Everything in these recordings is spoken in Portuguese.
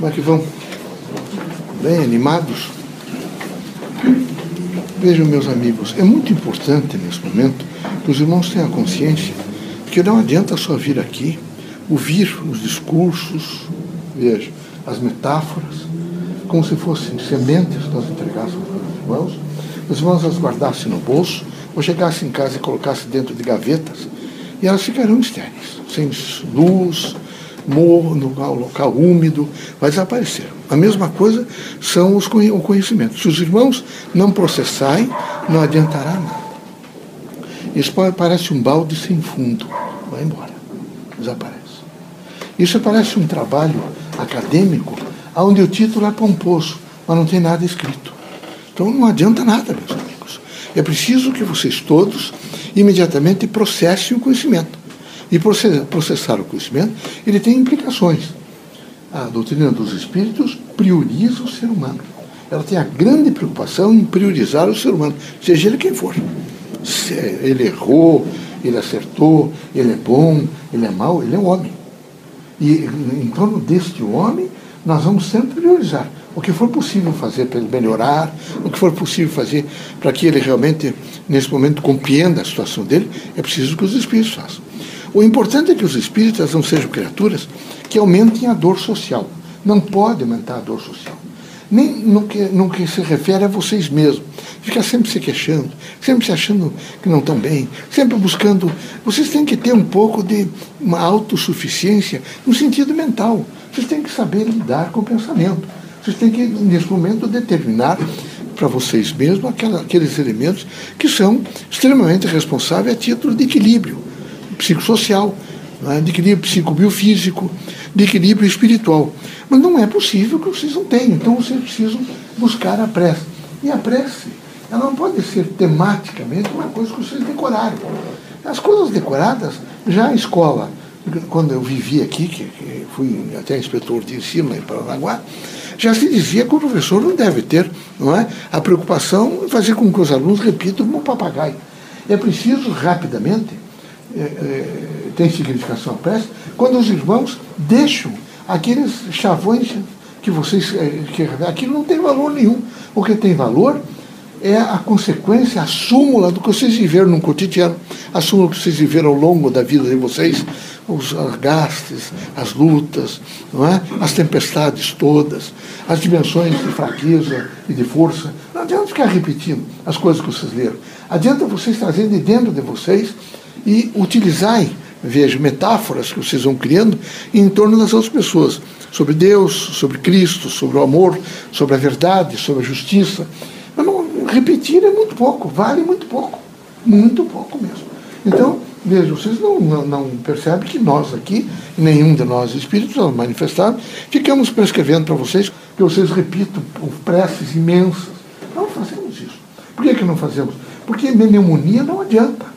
Como é que vão? Bem animados? Vejam, meus amigos, é muito importante nesse momento que os irmãos tenham consciência que não adianta só vir aqui, ouvir os discursos, veja, as metáforas, como se fossem sementes que nós entregássemos para os irmãos, os irmãos as guardassem no bolso, ou chegassem em casa e colocassem dentro de gavetas, e elas ficariam estéreis, sem luz, morro, no local, local úmido, vai desaparecer. A mesma coisa são os, o conhecimento. Se os irmãos não processarem, não adiantará nada. Isso parece um balde sem fundo, vai embora, desaparece. Isso parece um trabalho acadêmico, onde o título é pomposo, mas não tem nada escrito. Então não adianta nada, meus amigos. É preciso que vocês todos imediatamente processem o conhecimento. E processar o conhecimento, ele tem implicações. A doutrina dos espíritos prioriza o ser humano. Ela tem a grande preocupação em priorizar o ser humano, seja ele quem for. Se ele errou, ele acertou, ele é bom, ele é mau, ele é um homem. E em torno deste homem, nós vamos sempre priorizar o que for possível fazer para ele melhorar, o que for possível fazer para que ele realmente, nesse momento, compreenda a situação dele, é preciso que os espíritos façam. O importante é que os espíritas não sejam criaturas que aumentem a dor social. Não pode aumentar a dor social. Nem no que, no que se refere a vocês mesmos. Ficar sempre se queixando, sempre se achando que não estão bem, sempre buscando. Vocês têm que ter um pouco de uma autossuficiência no sentido mental. Vocês têm que saber lidar com o pensamento. Vocês têm que, nesse momento, determinar para vocês mesmos aquela, aqueles elementos que são extremamente responsáveis a título de equilíbrio psicossocial, né, de equilíbrio psicobiofísico, de equilíbrio espiritual. Mas não é possível que vocês não tenham. Então vocês precisam buscar a prece. E a prece, ela não pode ser tematicamente uma coisa que vocês decoraram. As coisas decoradas, já a escola, quando eu vivi aqui, que, fui até inspetor de ensino em Paranaguá, já se dizia que o professor não deve ter não é, a preocupação de fazer com que os alunos repitam como um papagaio. É preciso rapidamente é, é, tem significação prece, quando os irmãos deixam aqueles chavões que vocês. É, que, aquilo não tem valor nenhum. O que tem valor é a consequência, a súmula do que vocês viveram no cotidiano, a súmula que vocês viveram ao longo da vida de vocês, os gastes, as lutas, não é? as tempestades todas, as dimensões de fraqueza e de força. Não adianta ficar repetindo as coisas que vocês leram. Adianta vocês trazerem de dentro de vocês e utilizai, veja, metáforas que vocês vão criando em torno das outras pessoas, sobre Deus, sobre Cristo, sobre o amor, sobre a verdade, sobre a justiça. Mas não, repetir é muito pouco, vale muito pouco, muito pouco mesmo. Então, veja, vocês não, não, não percebem que nós aqui, nenhum de nós espíritos manifestados, ficamos prescrevendo para vocês que vocês repitam preces imensas. Não fazemos isso. Por que, que não fazemos? Porque pneumonia não adianta.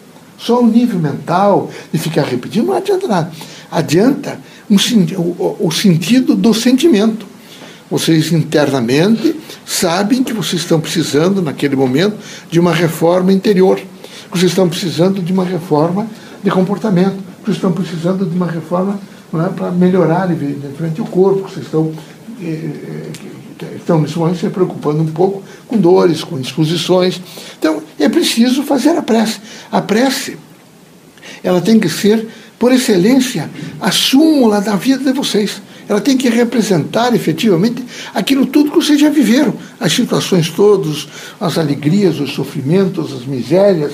Só o nível mental de ficar repetindo não adianta nada. Adianta um, o, o sentido do sentimento. Vocês internamente sabem que vocês estão precisando, naquele momento, de uma reforma interior. Vocês estão precisando de uma reforma de comportamento. Vocês estão precisando de uma reforma é, para melhorar, evidentemente, o corpo. Vocês estão eh, eh estão nesse momento se preocupando um pouco com dores, com exposições. Então, é preciso fazer a prece. A prece, ela tem que ser, por excelência, a súmula da vida de vocês. Ela tem que representar efetivamente aquilo tudo que vocês já viveram, as situações todas, as alegrias, os sofrimentos, as misérias,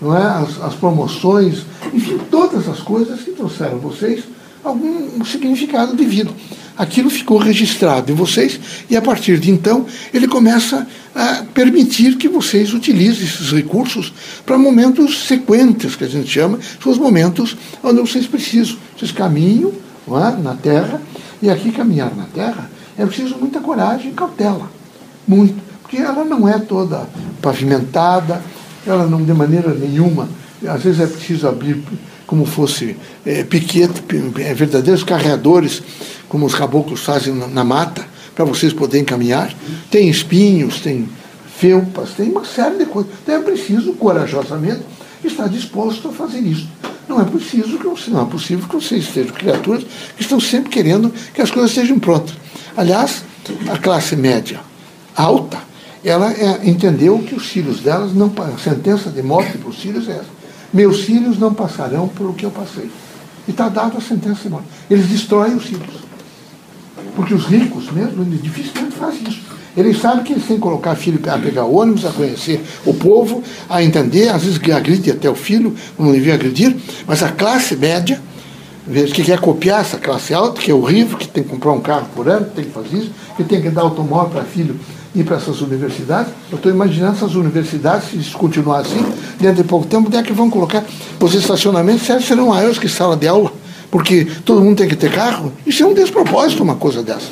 não é? as, as promoções, enfim, todas as coisas que trouxeram vocês algum significado de vida aquilo ficou registrado em vocês e a partir de então ele começa a permitir que vocês utilizem esses recursos para momentos sequentes, que a gente chama, são os momentos onde vocês precisam. Vocês caminham é, na Terra e aqui caminhar na Terra é preciso muita coragem e cautela, muito, porque ela não é toda pavimentada, ela não de maneira nenhuma, às vezes é preciso abrir como fosse é, piquete, é, verdadeiros carreadores, como os caboclos fazem na, na mata, para vocês poderem caminhar. Tem espinhos, tem felpas, tem uma série de coisas. Então é preciso, corajosamente, estar disposto a fazer isso. Não é preciso que não é possível que vocês sejam criaturas que estão sempre querendo que as coisas estejam prontas. Aliás, a classe média alta, ela é, entendeu que os filhos delas não. A sentença de morte para os filhos é essa. Meus filhos não passarão por o que eu passei. E está dada a sentença de morte. Eles destroem os filhos. Porque os ricos mesmo, dificilmente fazem isso. Eles sabem que eles têm que colocar filho a pegar ônibus, a conhecer o povo, a entender, às vezes agride até o filho, não devia agredir, mas a classe média, que quer copiar essa classe alta, que é horrível, que tem que comprar um carro por ano, que tem que fazer isso, que tem que dar automóvel para filho ir para essas universidades. Eu estou imaginando essas universidades, se continuar assim, dentro de pouco tempo, onde é que vão colocar os estacionamentos serão maiores que sala de aula, porque todo mundo tem que ter carro. Isso é um despropósito, uma coisa dessa.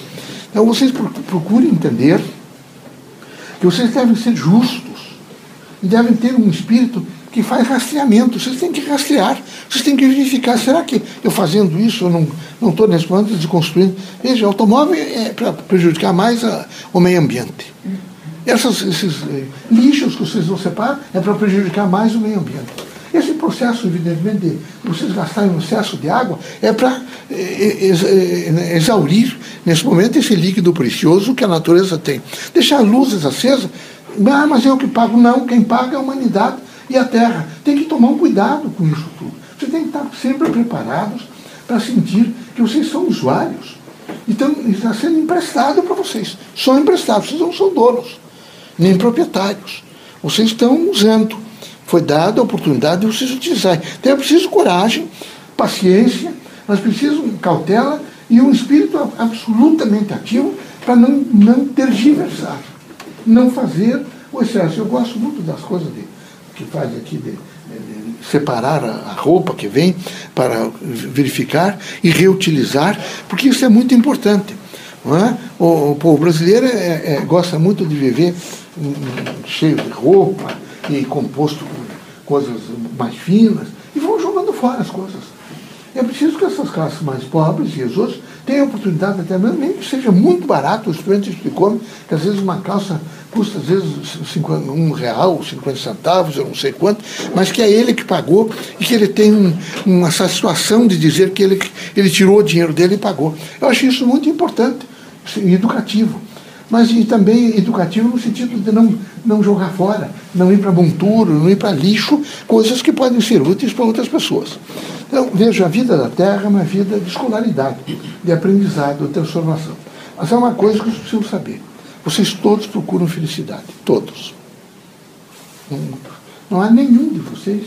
Então vocês procurem entender que vocês devem ser justos e devem ter um espírito que faz rastreamento. Vocês têm que rastrear, vocês têm que verificar, será que eu fazendo isso, eu não estou nesse momento de construir. Veja, automóvel é para prejudicar mais a, o meio ambiente. Essas, esses eh, lixos que vocês vão separar é para prejudicar mais o meio ambiente. Esse processo, evidentemente, de vocês gastarem um excesso de água é para eh, eh, exaurir, nesse momento, esse líquido precioso que a natureza tem. Deixar luzes acesas, ah, mas eu que pago. Não, quem paga é a humanidade e a Terra. Tem que tomar um cuidado com isso tudo. Vocês têm que estar sempre preparados para sentir que vocês são usuários. Então, está sendo emprestado para vocês. Só emprestado, vocês não são donos, nem proprietários. Vocês estão usando foi dada a oportunidade de vocês utilizarem. Então é preciso coragem, paciência, mas preciso cautela e um espírito absolutamente ativo para não, não tergiversar, não fazer o excesso. Eu gosto muito das coisas de, que faz aqui de, de separar a, roupa que vem para verificar e reutilizar, porque isso é muito importante. É? O, povo brasileiro é, é, gosta muito de viver cheio de roupa e composto com coisas mais finas, e vão jogando fora as coisas. É preciso que essas classes mais pobres e os outros tenham a oportunidade, até mesmo, nem que seja muito barato, o estudante explicou que às vezes uma calça custa às vezes 50, um real, 50 centavos, eu não sei quanto, mas que é ele que pagou e que ele tem um, uma satisfação de dizer que ele, ele tirou o dinheiro dele e pagou. Eu acho isso muito importante e educativo mas e também educativo no sentido de não, não jogar fora, não ir para monturo, não ir para lixo, coisas que podem ser úteis para outras pessoas. Então, veja, a vida da Terra é uma vida de escolaridade, de aprendizado, de transformação. Mas é uma coisa que vocês precisam saber. Vocês todos procuram felicidade, todos. Não há nenhum de vocês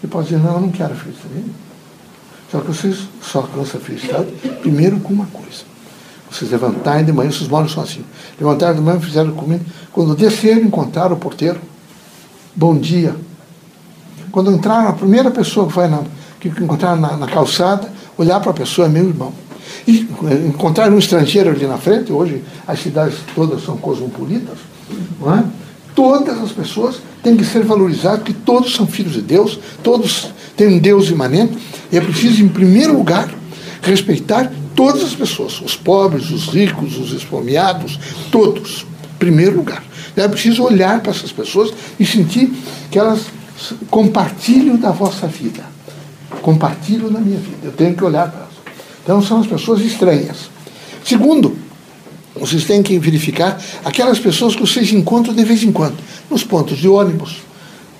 que pode dizer, não, eu não quero felicidade. Só que vocês só alcançam a felicidade primeiro com uma coisa vocês levantarem de manhã, vocês moram sozinhos. Levantaram de manhã, fizeram comida. Quando desceram, encontraram o porteiro. Bom dia. Quando entraram, a primeira pessoa que foi na, que encontraram na, na calçada, olhar para a pessoa, é meu irmão. E encontraram um estrangeiro ali na frente, hoje as cidades todas são cosmopolitas, não é? Todas as pessoas têm que ser valorizadas, porque todos são filhos de Deus, todos têm um Deus imanente, e é preciso, em primeiro lugar, respeitar todas as pessoas, os pobres, os ricos, os esfomeados, todos, em primeiro lugar. É preciso olhar para essas pessoas e sentir que elas compartilham da vossa vida. Compartilham da minha vida. Eu tenho que olhar para elas. Então são as pessoas estranhas. Segundo, vocês têm que verificar aquelas pessoas que vocês encontram de vez em quando, nos pontos de ônibus,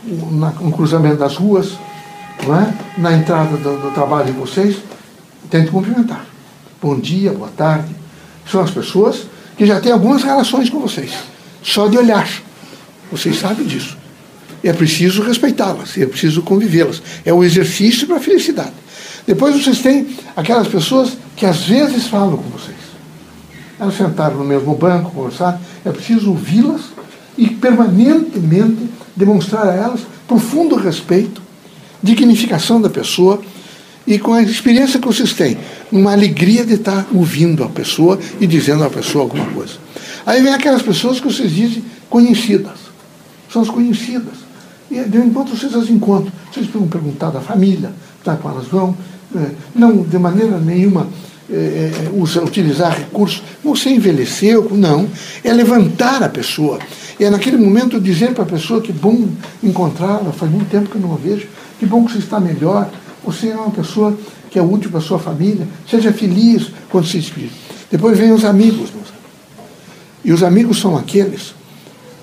no cruzamento das ruas, é? na entrada do, do trabalho de vocês, tente cumprimentar bom dia, boa tarde. São as pessoas que já têm algumas relações com vocês, só de olhar. Vocês sabem disso. É preciso respeitá-las, é preciso convivê-las. É o exercício para a felicidade. Depois vocês têm aquelas pessoas que às vezes falam com vocês. Elas sentaram no mesmo banco, conversar. É preciso ouvi-las e permanentemente demonstrar a elas profundo respeito, dignificação da pessoa e com a experiência que vocês têm, uma alegria de estar ouvindo a pessoa e dizendo à pessoa alguma coisa. Aí vem aquelas pessoas que vocês dizem conhecidas. São as conhecidas. E de enquanto vocês as encontram, vocês vão perguntar da família, tá, com elas vão, é, não de maneira nenhuma é, usa, utilizar recursos, você envelheceu, não, é levantar a pessoa. É naquele momento dizer para a pessoa que bom encontrá-la, faz muito tempo que eu não a vejo, que bom que você está melhor, você é uma pessoa que é útil para a sua família. Seja feliz quando se despide. Depois vem os amigos. E os amigos são aqueles,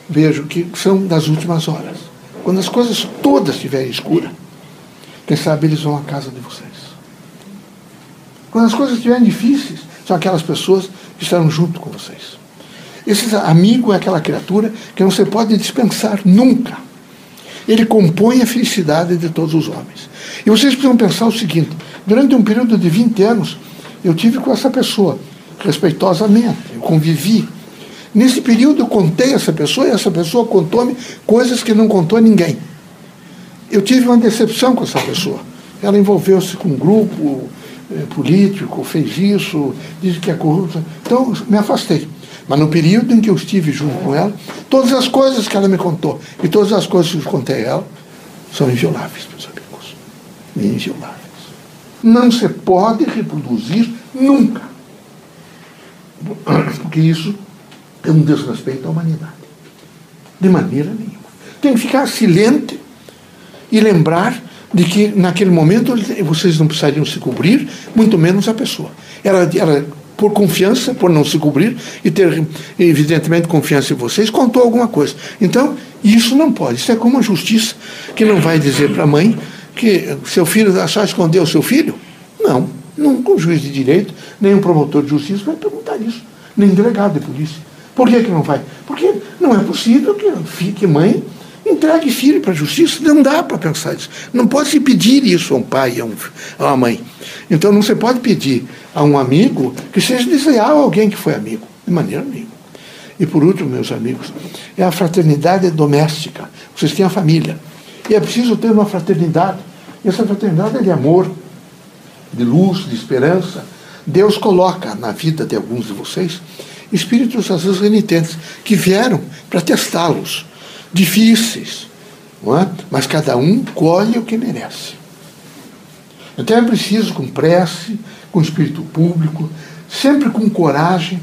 vejo, que são das últimas horas. Quando as coisas todas estiverem escuras, quem sabe eles vão à casa de vocês. Quando as coisas estiverem difíceis, são aquelas pessoas que estarão junto com vocês. Esse amigo é aquela criatura que não se pode dispensar nunca. Ele compõe a felicidade de todos os homens. E vocês precisam pensar o seguinte: durante um período de 20 anos, eu tive com essa pessoa, respeitosamente, eu convivi. Nesse período eu contei essa pessoa e essa pessoa contou-me coisas que não contou a ninguém. Eu tive uma decepção com essa pessoa. Ela envolveu-se com um grupo eh, político, fez isso, disse que é corrupta. Então, me afastei. Mas no período em que eu estive junto com ela, todas as coisas que ela me contou e todas as coisas que eu contei a ela são invioláveis, meus amigos. Invioláveis. Não se pode reproduzir nunca. Porque isso é um desrespeito à humanidade. De maneira nenhuma. Tem que ficar silente e lembrar de que naquele momento vocês não precisariam se cobrir, muito menos a pessoa. Ela, ela por confiança, por não se cobrir e ter, evidentemente, confiança em vocês, contou alguma coisa. Então, isso não pode. Isso é como a justiça, que não vai dizer para a mãe que seu filho só escondeu seu filho. Não. Nunca um juiz de direito, nem um promotor de justiça vai perguntar isso. Nem delegado de polícia. Por que, que não vai? Porque não é possível que, que mãe entregue filho para a justiça. Não dá para pensar isso. Não pode se pedir isso a um pai, a, um, a uma mãe. Então não se pode pedir a um amigo que seja desleal a alguém que foi amigo. De maneira nenhuma. E por último, meus amigos, é a fraternidade doméstica. Vocês têm a família. E é preciso ter uma fraternidade. E essa fraternidade é de amor, de luz, de esperança. Deus coloca na vida de alguns de vocês espíritos, às vezes, renitentes, que vieram para testá-los difíceis, é? mas cada um colhe o que merece. Então é preciso, com prece, com espírito público, sempre com coragem,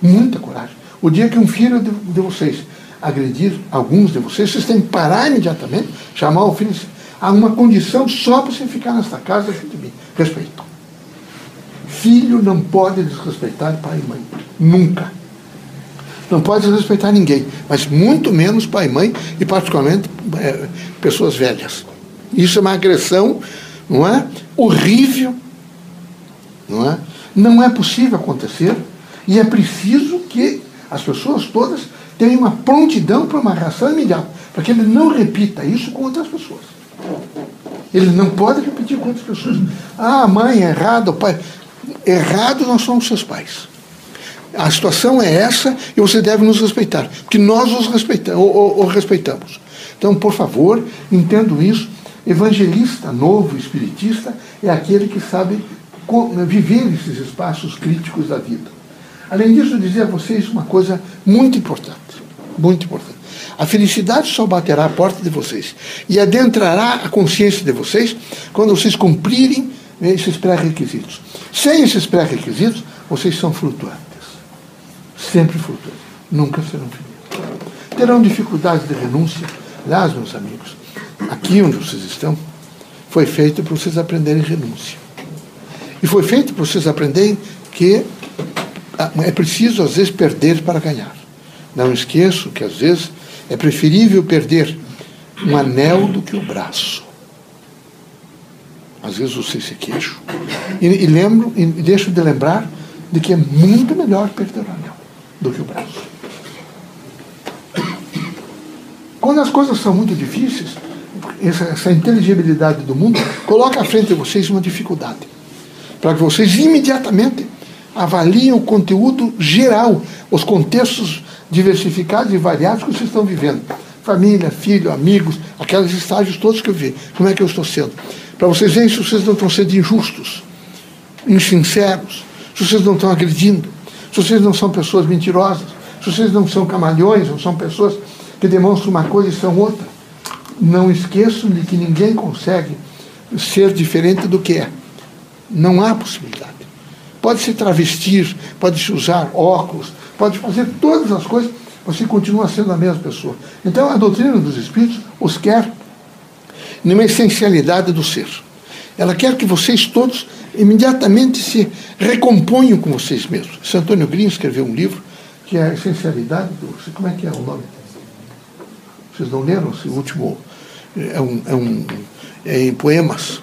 muita coragem. O dia que um filho de, de vocês agredir alguns de vocês, vocês têm que parar imediatamente, chamar o filho. Há uma condição só para você ficar nesta casa junto de mim. Respeito. Filho não pode desrespeitar pai e mãe. Nunca. Não pode desrespeitar ninguém, mas muito menos pai e mãe, e particularmente é, pessoas velhas. Isso é uma agressão, não é? Horrível, não é? Não é possível acontecer, e é preciso que as pessoas todas tenham uma prontidão para uma reação imediata, para que ele não repita isso com outras pessoas. Ele não pode repetir com outras pessoas. Ah, mãe é errada, o pai. Errado nós somos seus pais. A situação é essa e você deve nos respeitar, porque nós os o, o, o respeitamos. Então, por favor, entendo isso. Evangelista novo, espiritista, é aquele que sabe viver esses espaços críticos da vida. Além disso, dizer a vocês uma coisa muito importante. Muito importante. A felicidade só baterá a porta de vocês e adentrará a consciência de vocês quando vocês cumprirem esses pré-requisitos. Sem esses pré-requisitos, vocês são flutuantes sempre flutuando, nunca serão felizes. Terão dificuldades de renúncia. Aliás, meus amigos, aqui onde vocês estão, foi feito para vocês aprenderem renúncia. E foi feito para vocês aprenderem que ah, é preciso, às vezes, perder para ganhar. Não esqueço que, às vezes, é preferível perder um anel do que o braço. Às vezes você se queixo. E, e lembro, e deixo de lembrar de que é muito melhor perder o anel do que o braço. Quando as coisas são muito difíceis, essa, essa inteligibilidade do mundo coloca à frente de vocês uma dificuldade. Para que vocês imediatamente avaliem o conteúdo geral, os contextos diversificados e variados que vocês estão vivendo. Família, filho, amigos, aqueles estágios todos que eu vi. Como é que eu estou sendo? Para vocês verem se vocês não estão sendo injustos, insinceros, se vocês não estão agredindo, se vocês não são pessoas mentirosas, se vocês não são camalhões, não são pessoas que demonstram uma coisa e são outra, não esqueçam de que ninguém consegue ser diferente do que é. Não há possibilidade. Pode se travestir, pode se usar óculos, pode fazer todas as coisas, você continua sendo a mesma pessoa. Então a doutrina dos Espíritos os quer numa essencialidade do ser. Ela quer que vocês todos imediatamente se recomponham com vocês mesmos. Santo Antônio Green escreveu um livro que é a essencialidade do. Como é que é o nome? Vocês não leram esse último? É, um, é, um, é em poemas.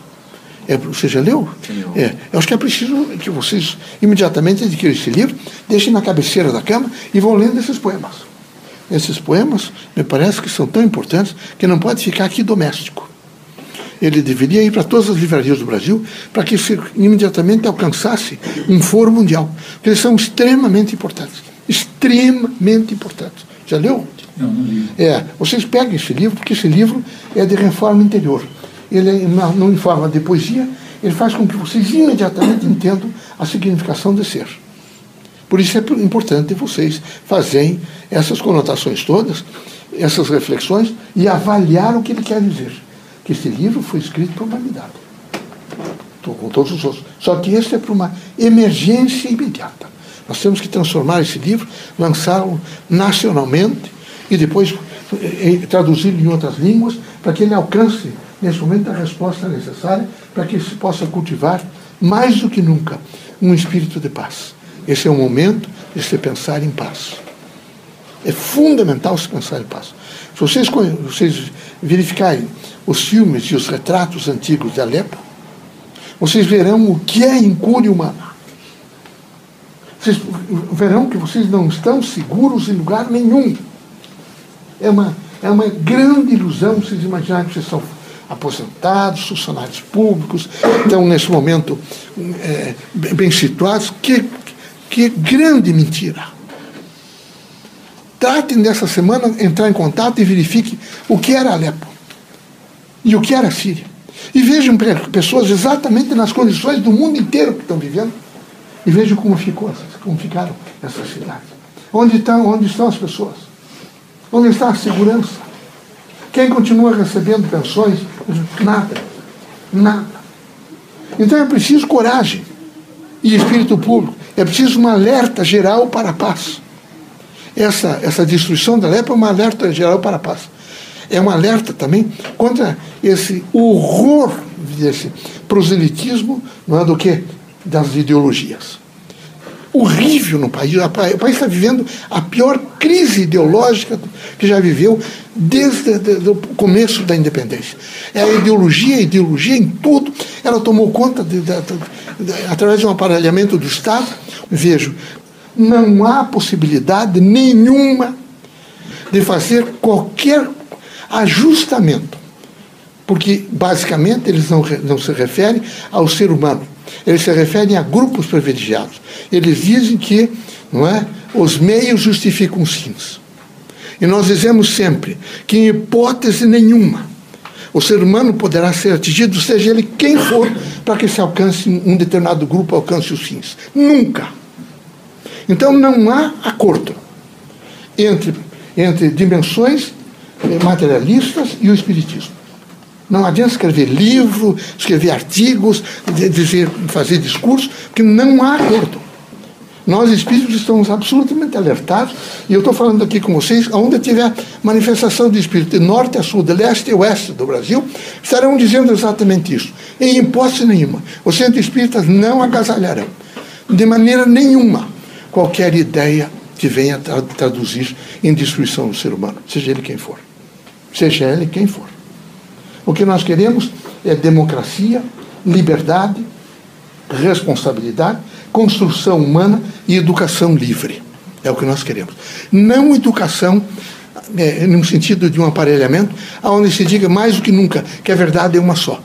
É, você já leu? É, eu acho que é preciso que vocês imediatamente adquiram esse livro, deixem na cabeceira da cama e vão lendo esses poemas. Esses poemas me parece que são tão importantes que não pode ficar aqui doméstico. Ele deveria ir para todas as livrarias do Brasil para que se imediatamente alcançasse um foro mundial. Porque eles são extremamente importantes. Extremamente importantes. Já leu? Não, não li. É, vocês peguem esse livro, porque esse livro é de reforma interior ele não em forma de poesia, ele faz com que vocês imediatamente entendam a significação de ser. Por isso é importante vocês fazerem essas conotações todas, essas reflexões e avaliar o que ele quer dizer. Que esse livro foi escrito para a humanidade. Com todos os outros. Só que esse é para uma emergência imediata. Nós temos que transformar esse livro, lançá-lo nacionalmente e depois eh, eh, traduzi-lo em outras línguas para que ele alcance nesse momento, a resposta necessária para que se possa cultivar, mais do que nunca, um espírito de paz. Esse é o momento de se pensar em paz. É fundamental se pensar em paz. Se vocês, vocês verificarem os filmes e os retratos antigos de Alepo, vocês verão o que é incúria humana. Vocês verão que vocês não estão seguros em lugar nenhum. É uma, é uma grande ilusão vocês imaginarem que vocês são aposentados, funcionários públicos, estão nesse momento é, bem situados. Que, que grande mentira! Tratem dessa semana entrar em contato e verifiquem o que era Alepo e o que era a Síria. E vejam pessoas exatamente nas condições do mundo inteiro que estão vivendo e vejam como, ficou, como ficaram essas cidades. Onde estão, onde estão as pessoas? Onde está a segurança? Quem continua recebendo pensões? Nada. Nada. Então é preciso coragem e espírito público. É preciso um alerta geral para a paz. Essa, essa destruição da lepra é um alerta geral para a paz. É um alerta também contra esse horror desse proselitismo, não é do que? Das ideologias horrível no país. O país está vivendo a pior crise ideológica que já viveu desde o começo da independência. É a ideologia, a ideologia em tudo. Ela tomou conta, de, de, de, através de um aparelhamento do Estado. Vejo, não há possibilidade nenhuma de fazer qualquer ajustamento. Porque, basicamente, eles não, não se referem ao ser humano eles se referem a grupos privilegiados. Eles dizem que não é, os meios justificam os fins. E nós dizemos sempre que, em hipótese nenhuma, o ser humano poderá ser atingido, seja ele quem for, para que se alcance um determinado grupo alcance os fins. Nunca. Então não há acordo entre, entre dimensões materialistas e o espiritismo. Não adianta escrever livro, escrever artigos, dizer, fazer discurso, porque não há acordo. Nós espíritos estamos absolutamente alertados, e eu estou falando aqui com vocês, onde tiver manifestação de espírito, de norte a sul, de leste a oeste do Brasil, estarão dizendo exatamente isso. Em hipótese nenhuma, os centros espíritas não agasalharão, de maneira nenhuma, qualquer ideia que venha traduzir em destruição do ser humano, seja ele quem for. Seja ele quem for. O que nós queremos é democracia, liberdade, responsabilidade, construção humana e educação livre. É o que nós queremos. Não educação é, no sentido de um aparelhamento, onde se diga mais do que nunca que a verdade é uma só.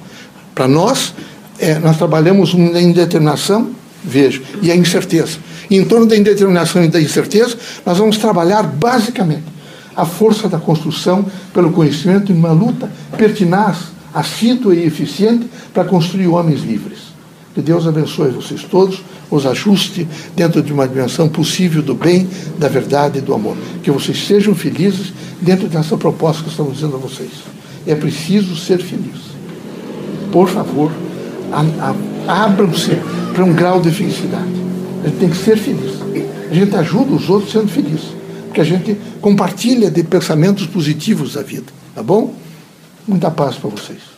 Para nós, é, nós trabalhamos na indeterminação, vejo, e a incerteza. E em torno da indeterminação e da incerteza, nós vamos trabalhar basicamente a força da construção pelo conhecimento em uma luta pertinaz, assídua e eficiente para construir homens livres. Que Deus abençoe vocês todos, os ajuste dentro de uma dimensão possível do bem, da verdade e do amor. Que vocês sejam felizes dentro dessa proposta que estamos dizendo a vocês. É preciso ser feliz. Por favor, abram-se para um grau de felicidade. A gente tem que ser feliz. A gente ajuda os outros sendo felizes que a gente compartilha de pensamentos positivos da vida. Tá bom? Muita paz para vocês.